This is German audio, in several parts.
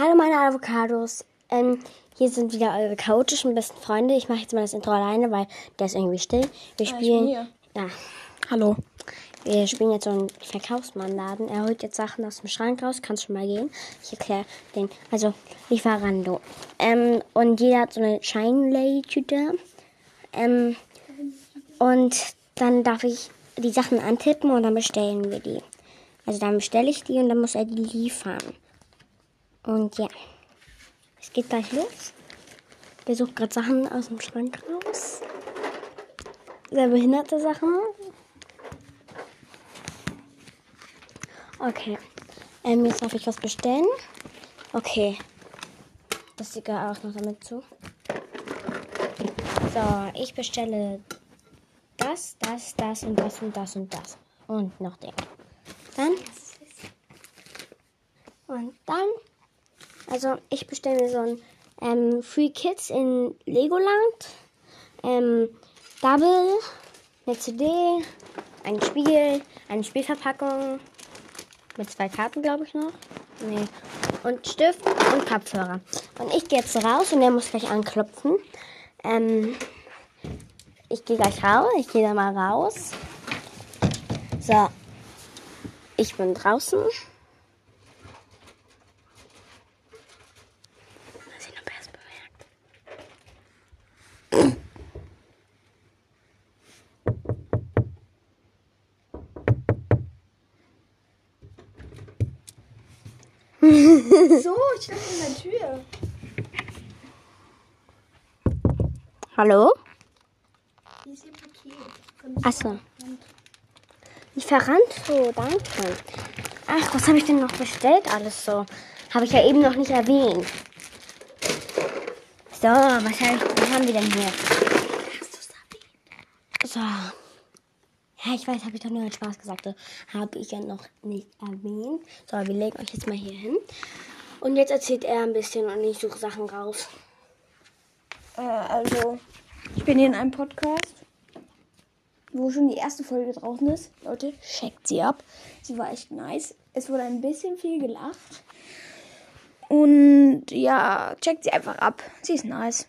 Hallo meine Avocados. Ähm, hier sind wieder eure chaotischen besten Freunde. Ich mache jetzt mal das Intro alleine, weil der ist irgendwie still. Wir ich spielen. Ja, Hallo. wir spielen jetzt so einen Verkaufsmannladen. Er holt jetzt Sachen aus dem Schrank raus. Kannst schon mal gehen. Ich erkläre den. Also Lieferando. Ähm, und jeder hat so eine Scheinlay-Tüte. Ähm, und dann darf ich die Sachen antippen und dann bestellen wir die. Also dann bestelle ich die und dann muss er die liefern. Und ja, es geht gleich los. Der sucht gerade Sachen aus dem Schrank raus. Sehr behinderte Sachen. Okay. Ähm, jetzt darf ich was bestellen. Okay. Das sieht ja auch noch damit zu. So, ich bestelle das, das, das und das und das und das. Und noch den. Dann. Und dann. Also, ich bestelle mir so ein ähm, Free Kids in Legoland. Ähm, Double, eine CD, ein Spiegel, eine Spielverpackung mit zwei Karten, glaube ich noch. Nee. Und Stift und Kopfhörer. Und ich gehe jetzt raus und er muss gleich anklopfen. Ähm, ich gehe gleich raus. Ich gehe da mal raus. So. Ich bin draußen. Mal sehen, ob er es bemerkt. So, ich in der Tür. Hallo? Hier ist Ihr Paket. Achso. Lieferanto, danke. Ach, was habe ich denn noch bestellt alles so? Habe ich ja eben noch nicht erwähnt. So, was, hab ich, was haben wir denn hier? Hast du's erwähnt? So. Ja, ich weiß, habe ich doch nur als Spaß gesagt. Habe ich ja noch nicht erwähnt. So, wir legen euch jetzt mal hier hin. Und jetzt erzählt er ein bisschen und ich suche Sachen raus. Äh, also, ich bin hier in einem Podcast, wo schon die erste Folge draußen ist. Leute, checkt sie ab. Sie war echt nice. Es wurde ein bisschen viel gelacht. Und ja, checkt sie einfach ab. Sie ist nice.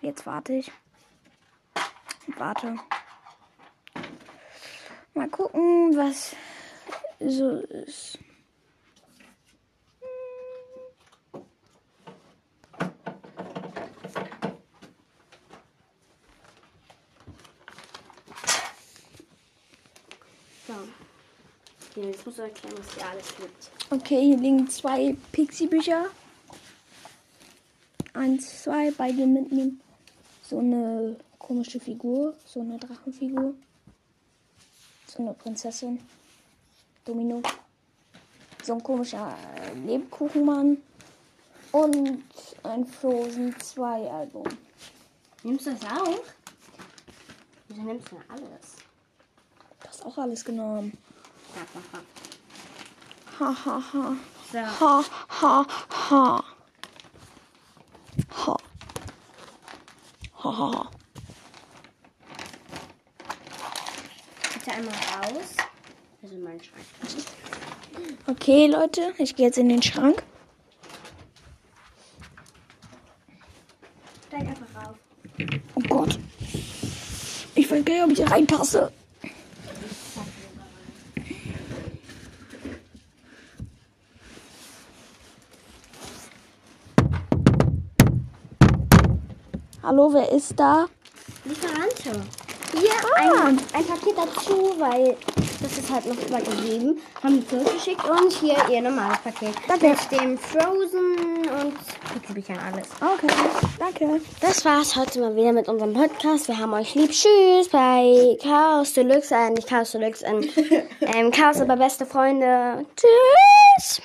Jetzt warte ich. Warte. Mal gucken, was so ist. So. Jetzt muss ich erklären, was hier alles gibt. Okay, hier liegen zwei Pixie-Bücher. Eins, zwei, beide mitnehmen. So eine komische Figur, so eine Drachenfigur. So eine Prinzessin. Domino. So ein komischer Lebkuchenmann. Und ein Frozen 2 Album. Nimmst du das auch? Wieso nimmst du denn alles? Du hast auch alles genommen. Ha, ha, ha. So. Ha, ha, ha. Ha. Ha, ha, ha. Bitte einmal raus. Also mein Schrank. Okay, Leute, ich gehe jetzt in den Schrank. Steig einfach rauf. Oh Gott. Ich weiß gar nicht, ob ich hier reinpasse. Hallo, wer ist da? Lieferante. Hier ein, ein Paket dazu, weil das ist halt noch übergegeben. Haben die zurückgeschickt und hier ihr normales Paket. Danke. Mit dem Frozen und Pixelbüchern alles. Okay, danke. Das war's heute mal wieder mit unserem Podcast. Wir haben euch lieb. Tschüss bei Chaos Deluxe. Äh, nicht Chaos Deluxe. Ähm, ähm, Chaos aber beste Freunde. Tschüss.